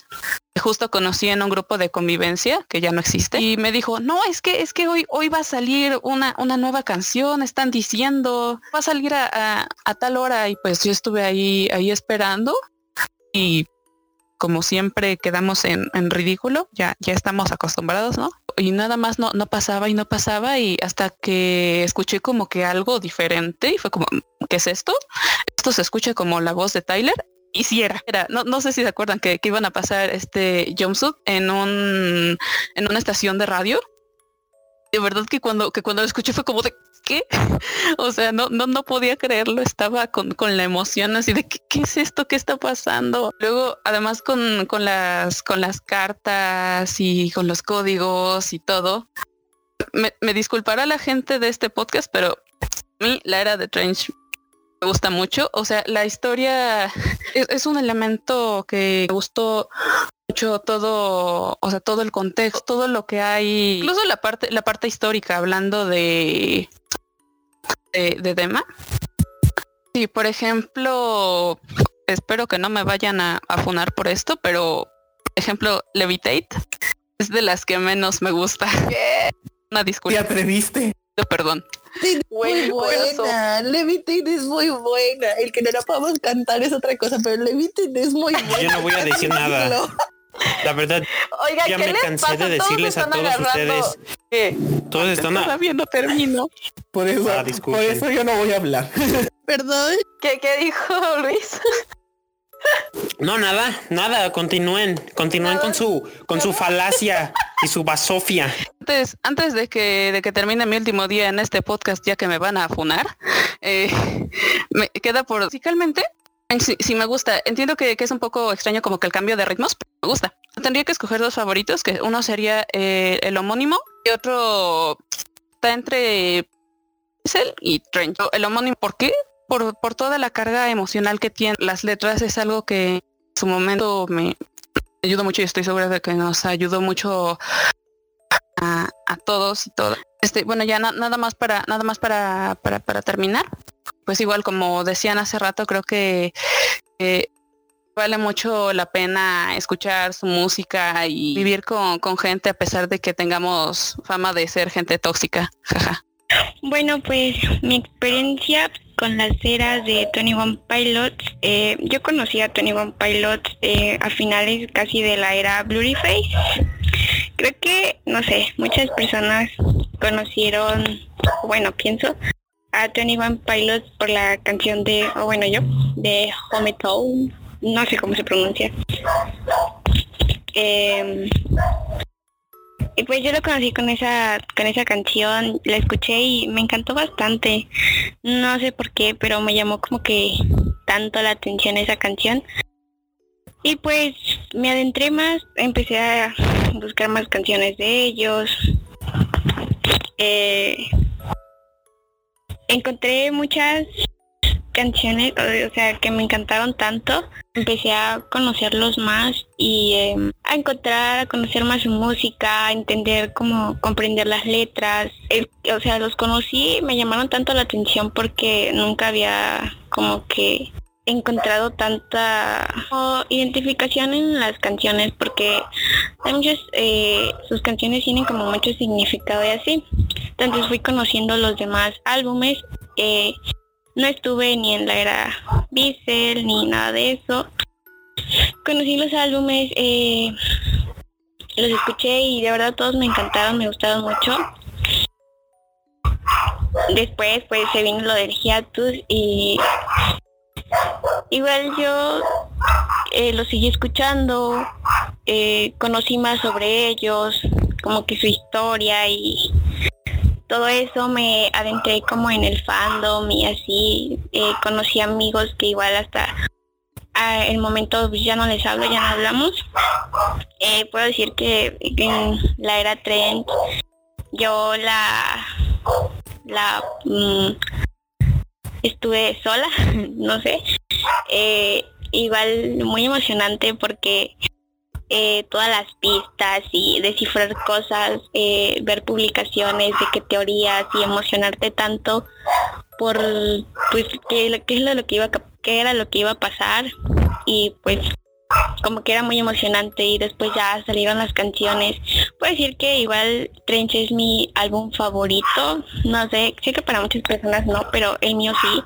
que justo conocí en un grupo de convivencia que ya no existe y me dijo, no, es que es que hoy, hoy va a salir una, una nueva canción, están diciendo, va a salir a, a, tal hora y pues yo estuve ahí, ahí esperando y como siempre quedamos en, en, ridículo, ya, ya estamos acostumbrados, ¿no? Y nada más no, no pasaba y no pasaba y hasta que escuché como que algo diferente y fue como, ¿qué es esto? Esto se escucha como la voz de Tyler hiciera. Era, no, no sé si se acuerdan que, que iban a pasar este jumpsuit en un en una estación de radio. De verdad que cuando que cuando lo escuché fue como de ¿qué? O sea, no, no, no podía creerlo, estaba con, con la emoción así de ¿qué, es esto? ¿Qué está pasando? Luego, además con, con las con las cartas y con los códigos y todo. Me, me disculpará la gente de este podcast, pero a mí la era de Trench me gusta mucho. O sea, la historia es, un elemento que me gustó mucho todo, o sea, todo el contexto, todo lo que hay, incluso la parte, la parte histórica, hablando de de, de tema. Sí, por ejemplo, espero que no me vayan a, a funar por esto, pero por ejemplo, Levitate es de las que menos me gusta. Una disculpa. ¿Te atreviste? Perdón. Muy buena. Levitate es muy buena. El que no la podamos cantar es otra cosa, pero Levitate es muy buena. Yo no voy a decir nada. La verdad, Oiga, ya ¿qué me les cansé pasa? de decirles a están todos agarrando- ustedes. ¿Qué? Todos están a- Todavía no termino. Por eso, Ah, por eso yo no voy a hablar. Perdón. ¿Qué, qué dijo Luis? No, nada, nada, continúen, continúen con su con su falacia y su basofia. Antes, antes de que de que termine mi último día en este podcast, ya que me van a funar, eh, me queda por musicalmente. Sí me gusta. Entiendo que, que es un poco extraño como que el cambio de ritmos, pero me gusta. Tendría que escoger dos favoritos, que uno sería eh, el homónimo y otro está entre Pixel y Trench. El homónimo, ¿por qué? Por, por toda la carga emocional que tienen las letras, es algo que en su momento me ayudó mucho y estoy segura de que nos ayudó mucho a, a todos y todas. Este, bueno, ya na- nada más para nada más para, para, terminar. Pues igual como decían hace rato, creo que vale mucho la pena escuchar su música y vivir con, con gente a pesar de que tengamos fama de ser gente tóxica. Jaja. Bueno, pues mi experiencia con las eras de Tony One Pilots, eh, yo conocí a Tony One Pilots eh, a finales casi de la era Blurry Face. Creo que, no sé, muchas personas conocieron, bueno, pienso, a Tony One Pilots por la canción de, o bueno, yo, de Hometown, no sé cómo se pronuncia. Em, y pues yo lo conocí con esa, con esa canción, la escuché y me encantó bastante. No sé por qué, pero me llamó como que tanto la atención esa canción. Y pues me adentré más, empecé a buscar más canciones de ellos. Eh, encontré muchas canciones, o sea, que me encantaron tanto. Empecé a conocerlos más y eh, a encontrar, a conocer más su música, a entender cómo comprender las letras. El- o sea, los conocí, me llamaron tanto la atención porque nunca había como que encontrado tanta identificación en las canciones porque hay muchas, eh, sus canciones tienen como mucho significado y así. Entonces fui conociendo los demás álbumes. eh, no estuve ni en la era Diesel ni nada de eso. Conocí los álbumes, eh, los escuché y de verdad todos me encantaron, me gustaron mucho. Después pues se vino lo del hiatus y igual yo eh, los seguí escuchando, eh, conocí más sobre ellos, como que su historia y todo eso me adentré como en el fandom y así eh, conocí amigos que igual hasta a el momento ya no les hablo, ya no hablamos. Eh, puedo decir que en la era trend yo la la mm, estuve sola, no sé. Eh, igual muy emocionante porque eh, todas las pistas y descifrar cosas, eh, ver publicaciones de qué teorías y emocionarte tanto por pues qué, qué es lo que iba qué era lo que iba a pasar. Y pues como que era muy emocionante y después ya salieron las canciones. Puedo decir que igual Trench es mi álbum favorito, no sé, sé que para muchas personas no, pero el mío sí,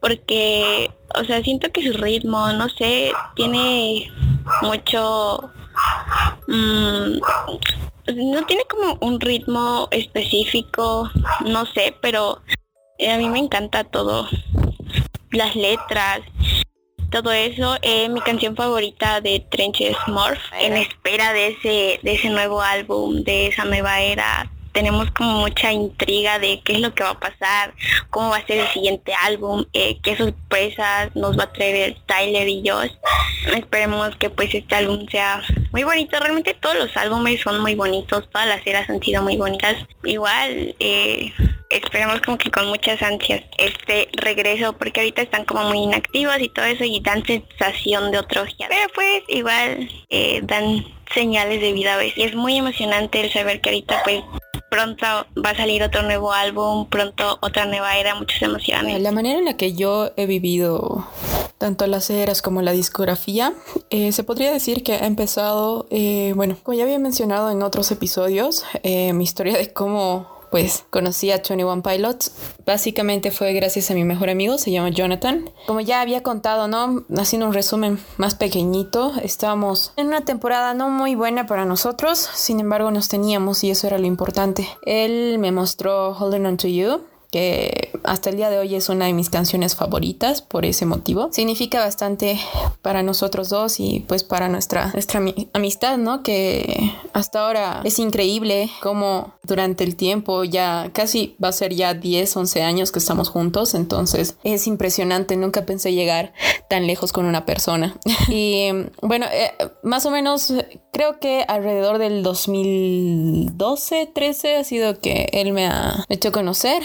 porque, o sea, siento que su ritmo, no sé, tiene mucho... mm, no tiene como un ritmo específico, no sé, pero eh, a mí me encanta todo. Las letras, todo eso. Eh, mi canción favorita de Trench es Morph. En espera de ese, de ese nuevo álbum, de esa nueva era, tenemos como mucha intriga de qué es lo que va a pasar, cómo va a ser el siguiente álbum, eh, qué sorpresas nos va a traer Tyler y Josh. Esperemos que pues este álbum sea muy bonito. Realmente todos los álbumes son muy bonitos, todas las eras han sido muy bonitas. Igual, eh, esperamos como que con muchas ansias este regreso porque ahorita están como muy inactivos y todo eso y dan sensación de otros ya. Pero pues igual eh, dan señales de vida a veces. Y es muy emocionante el saber que ahorita pues pronto va a salir otro nuevo álbum, pronto otra nueva era, muchas emociones. La manera en la que yo he vivido tanto las eras como la discografía, eh, se podría decir que ha empezado, eh, bueno, como ya había mencionado en otros episodios, eh, mi historia de cómo pues conocí a 21 Pilots. Básicamente fue gracias a mi mejor amigo, se llama Jonathan. Como ya había contado, ¿no? Haciendo un resumen más pequeñito, estábamos en una temporada no muy buena para nosotros, sin embargo nos teníamos y eso era lo importante. Él me mostró Holding On To You, que hasta el día de hoy es una de mis canciones favoritas por ese motivo. Significa bastante para nosotros dos y pues para nuestra, nuestra amistad, ¿no? Que hasta ahora es increíble cómo durante el tiempo ya casi va a ser ya 10, 11 años que estamos juntos, entonces es impresionante, nunca pensé llegar tan lejos con una persona. y bueno, eh, más o menos creo que alrededor del 2012, 13 ha sido que él me ha hecho conocer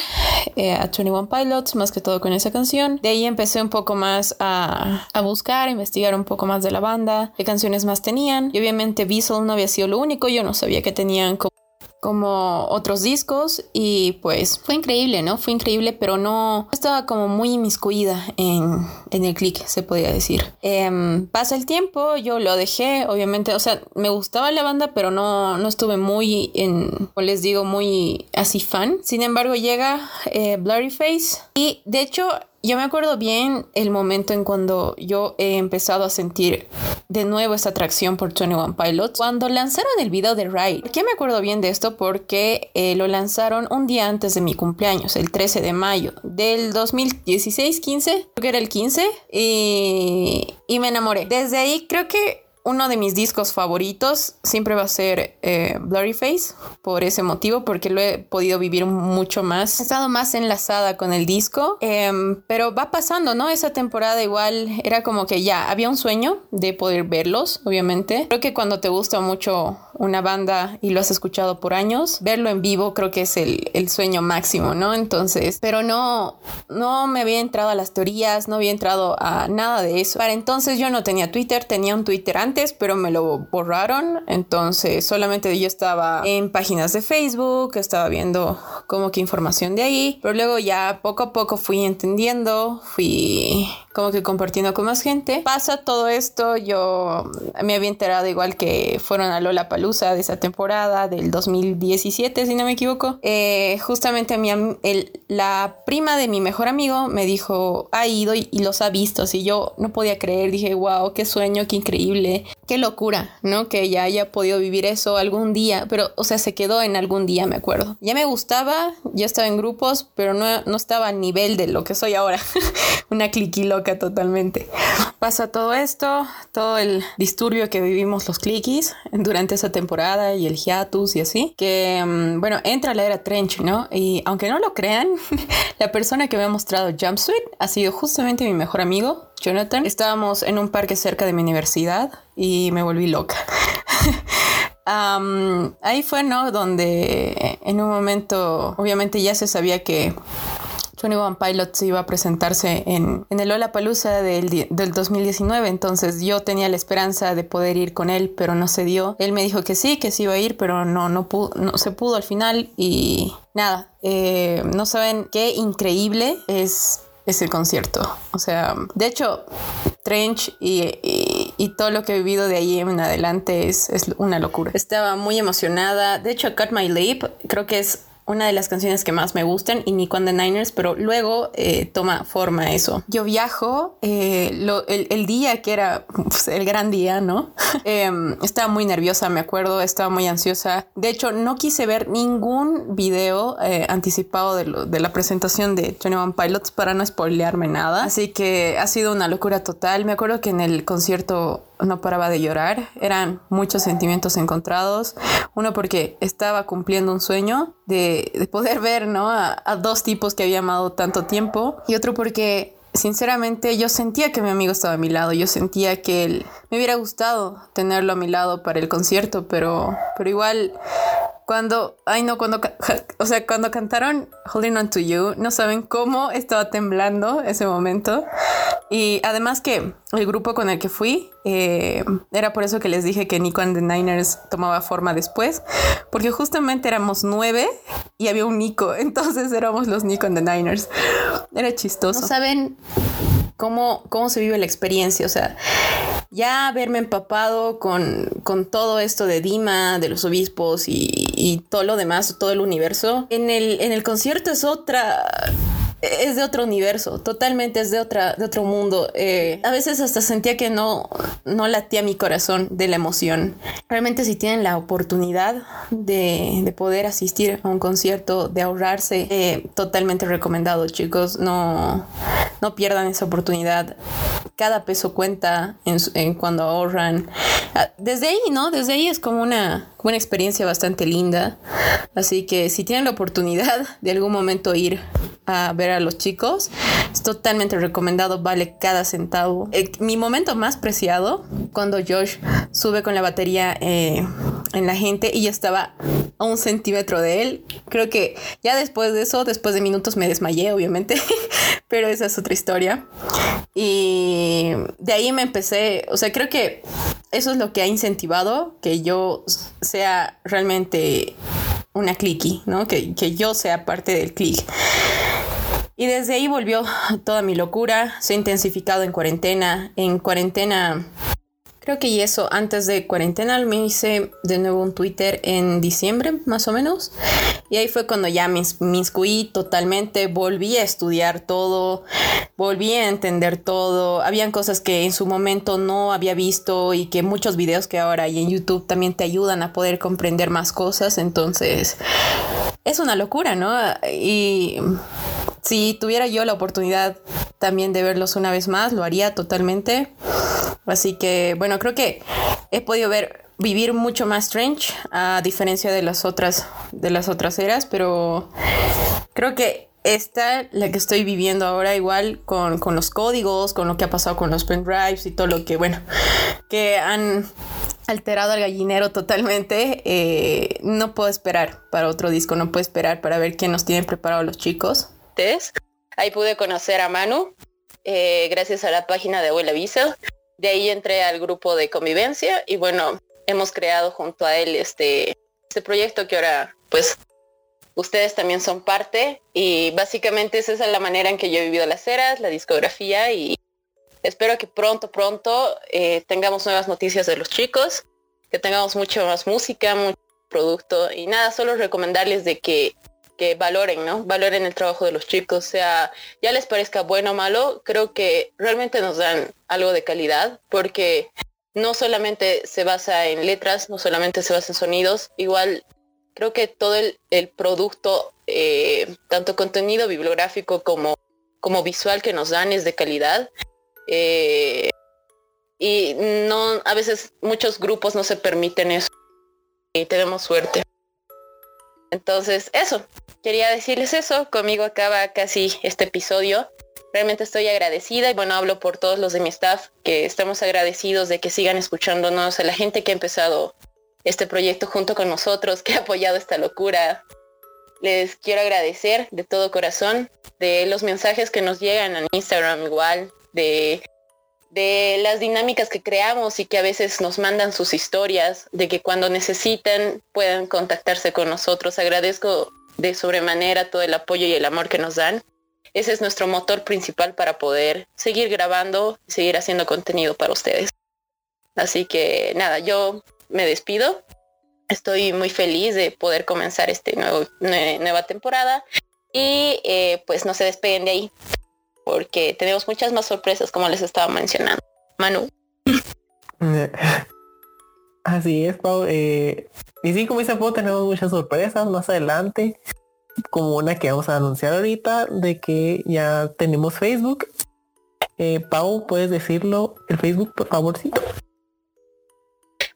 eh, a 21 Pilots, más que todo con esa canción. De ahí empecé un poco más a, a buscar, a investigar un poco más de la banda, qué canciones más tenían. Y obviamente Visual no había sido lo único, yo no sabía que tenían como como otros discos y pues fue increíble, ¿no? Fue increíble, pero no estaba como muy inmiscuida en, en el click, se podría decir. Em, pasa el tiempo, yo lo dejé, obviamente, o sea, me gustaba la banda, pero no, no estuve muy en, como les digo, muy así fan. Sin embargo, llega eh, Blurry Face y de hecho yo me acuerdo bien el momento en cuando yo he empezado a sentir de nuevo esta atracción por 21 Pilots. Cuando lanzaron el video de Ride. ¿Por qué me acuerdo bien de esto? Porque eh, lo lanzaron un día antes de mi cumpleaños, el 13 de mayo del 2016, 15, creo que era el 15, y, y me enamoré. Desde ahí creo que uno de mis discos favoritos siempre va a ser eh, Blurry Face por ese motivo, porque lo he podido vivir mucho más. He estado más enlazada con el disco, em, pero va pasando, ¿no? Esa temporada igual era como que ya había un sueño de poder verlos, obviamente. Creo que cuando te gusta mucho una banda y lo has escuchado por años, verlo en vivo creo que es el, sueño máximo, ¿no? Entonces, pero no, no me había entrado a las teorías, no había entrado a nada de eso. Para entonces yo no tenía Twitter, tenía un Twitter antes pero me lo borraron. Entonces solamente yo estaba en páginas de Facebook, estaba viendo como que información de ahí. Pero luego ya poco a poco fui entendiendo, fui como que compartiendo con más gente. Pasa todo esto, yo me había enterado igual que fueron a Lola Palusa de esa temporada del 2017, si no me equivoco. Eh, justamente mi, la prima de mi mejor amigo me dijo, ha ido y, y los ha visto. Así yo no podía creer, dije, wow, qué sueño, qué increíble qué locura, ¿no? Que ella haya podido vivir eso algún día, pero, o sea, se quedó en algún día, me acuerdo. Ya me gustaba, ya estaba en grupos, pero no, no estaba a nivel de lo que soy ahora. Una cliqui loca totalmente. Pasa todo esto, todo el disturbio que vivimos los cliquis durante esa temporada y el hiatus y así, que, mm, bueno, entra la era trench, ¿no? Y aunque no lo crean, la persona que me ha mostrado Jumpsuit ha sido justamente mi mejor amigo, Jonathan. Estábamos en un parque cerca de mi universidad y me volví loca. ahí fue, ¿no? Donde en un momento, obviamente ya se sabía que 21 Pilots iba a presentarse en, en el Lola Palusa del, del 2019. Entonces yo tenía la esperanza de poder ir con él, pero no se dio. Él me dijo que sí, que sí iba a ir, pero no, no, no se pudo al final. Y nada, eh, no saben qué increíble es ese concierto. O sea, de hecho, Trench y, y, todo lo que he vivido de ahí en adelante es, es, una locura. Estaba muy emocionada. De hecho, Cut My Lip creo que es una de las canciones que más me gustan y Nico and the Niners, pero luego eh, toma forma eso. Yo viajo eh, lo, el, el, día que era pues, el gran día, ¿no? eh, estaba muy nerviosa, me acuerdo, estaba muy ansiosa. De hecho, no quise ver ningún video eh, anticipado de, lo, de, la presentación de 21 Pilots para no spoilearme nada. Así que ha sido una locura total. Me acuerdo que en el concierto no paraba de llorar. Eran muchos sentimientos encontrados. Uno porque estaba cumpliendo un sueño de, de poder ver ¿no? A, dos tipos que había amado tanto tiempo. Y otro porque sinceramente yo sentía que mi amigo estaba a mi lado. Yo sentía que él, me hubiera gustado tenerlo a mi lado para el concierto, pero, pero igual Cuando, ay no, cuando, o sea, cuando cantaron Holding On To You, no saben cómo estaba temblando ese momento. Y además que el grupo con el que fui, eh, era por eso que les dije que Nico and the Niners tomaba forma después, porque justamente éramos nueve y había un Nico, entonces éramos los Nico and the Niners. Era chistoso. No saben cómo, cómo se vive la experiencia, o sea, ya haberme empapado con, con todo esto de Dima, de los obispos y, todo lo demás, todo el universo, en el, en el concierto es otra es de otro universo, totalmente es de otra, de otro mundo. Eh, a veces hasta sentía que no, no latía mi corazón de la emoción. Realmente si tienen la oportunidad de, de poder asistir a un concierto, de ahorrarse, eh, totalmente recomendado, chicos. No, no pierdan esa oportunidad. Cada peso cuenta en, cuando ahorran. Ah, desde ahí, ¿no? Desde ahí es como una, una experiencia bastante linda. Así que si tienen la oportunidad de algún momento ir a ver a los chicos, es totalmente recomendado, vale cada centavo. Eh, mi momento más preciado, cuando Josh sube con la batería eh, en la gente y yo estaba a un centímetro de él. Creo que ya después de eso, después de minutos me desmayé, obviamente, pero esa es otra historia. Y de ahí me empecé, o sea, creo que eso es lo que ha incentivado que yo sea realmente una clicky, ¿no? Que, que yo sea parte del click. Y desde ahí volvió toda mi locura, se ha intensificado en cuarentena. En cuarentena Creo que y eso, antes de cuarentena me hice de nuevo un Twitter en diciembre, más o menos. Y ahí fue cuando ya me, inscribí totalmente, volví a estudiar todo, volví a entender todo. Habían cosas que en su momento no había visto y que muchos videos que ahora hay en YouTube también te ayudan a poder comprender más cosas. Entonces, es una locura, ¿no? Y si tuviera yo la oportunidad también de verlos una vez más, lo haría totalmente. Así que, bueno, creo que he podido ver vivir mucho más Strange a diferencia de las otras de las otras eras, pero creo que esta, la que estoy viviendo ahora, igual con, los códigos, con lo que ha pasado con los pendrives y todo lo que, bueno, que han alterado al gallinero totalmente. Eh, no puedo esperar para otro disco, no puedo esperar para ver qué nos tienen preparado los chicos. Ahí pude conocer a Manu, eh, gracias a la página de Abuela Visa. De ahí entré al grupo de convivencia y bueno, hemos creado junto a él este, este proyecto que ahora pues ustedes también son parte. Y básicamente esa es la manera en que yo he vivido las eras, la discografía y espero que pronto, pronto eh, tengamos nuevas noticias de los chicos, que tengamos mucho más música, mucho producto. Y nada, solo recomendarles de que que valoren, ¿no? Valoren el trabajo de los chicos, sea, ya les parezca bueno o malo, creo que realmente nos dan algo de calidad, porque no solamente se basa en letras, no solamente se basa en sonidos, igual creo que todo el, producto, eh, tanto contenido bibliográfico como, como visual que nos dan es de calidad. Eh, y no, a veces muchos grupos no se permiten eso. Y tenemos suerte. Entonces, eso, quería decirles eso. Conmigo acaba casi este episodio. Realmente estoy agradecida y bueno, hablo por todos los de mi staff que estamos agradecidos de que sigan escuchándonos, a la gente que ha empezado este proyecto junto con nosotros, que ha apoyado esta locura. Les quiero agradecer de todo corazón de los mensajes que nos llegan en Instagram igual, de de las dinámicas que creamos y que a veces nos mandan sus historias, de que cuando necesiten puedan contactarse con nosotros. Agradezco de sobremanera todo el apoyo y el amor que nos dan. Ese es nuestro motor principal para poder seguir grabando seguir haciendo contenido para ustedes. Así que nada, yo me despido. Estoy muy feliz de poder comenzar nuevo, nueva temporada y eh, pues no se despeguen de ahí porque tenemos muchas más sorpresas como les estaba mencionando. Manu. Así es, Pau. Eh, y sí, como dice Pau, tenemos muchas sorpresas más adelante, como una que vamos a anunciar ahorita, de que ya tenemos Facebook. Eh, Pau, ¿puedes decirlo? El Facebook, por favorcito.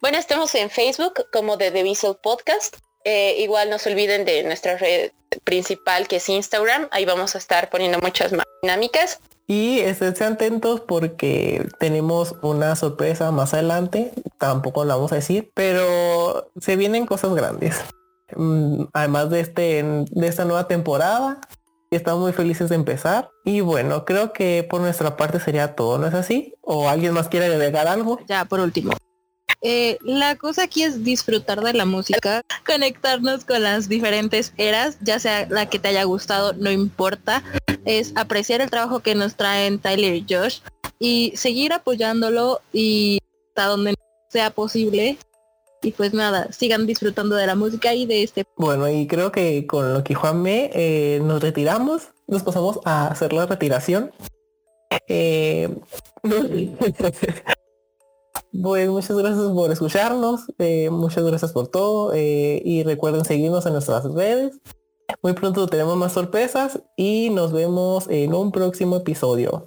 Bueno, estamos en Facebook como The Visual Podcast. Eh, igual no se olviden de nuestra red principal que es Instagram. Ahí vamos a estar poniendo muchas más dinámicas. Y estén atentos porque tenemos una sorpresa más adelante. Tampoco la vamos a decir, pero se vienen cosas grandes. mm, además de, este, de esta nueva temporada. Y estamos muy felices de empezar. Y bueno, creo que por nuestra parte sería todo, ¿no es así? ¿O alguien más quiere agregar algo? Ya, por último. Eh, la cosa aquí es disfrutar de la música, conectarnos con las diferentes eras, ya sea la que te haya gustado, no importa. Es apreciar el trabajo que nos traen Tyler y Josh y seguir apoyándolo y hasta donde sea posible. Y pues nada, sigan disfrutando de la música y de este. Bueno, y creo que con lo que Juan me eh, nos retiramos, nos pasamos a hacer la retiración. Eh, Pues muchas gracias por escucharnos, eh, muchas gracias por todo eh, y recuerden seguirnos en nuestras redes. Muy pronto tenemos más sorpresas y nos vemos en un próximo episodio.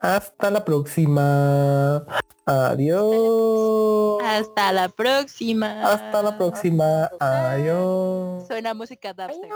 Hasta la próxima. Adiós. Hasta la próxima. Hasta la próxima. Adiós. Suena música dubstep.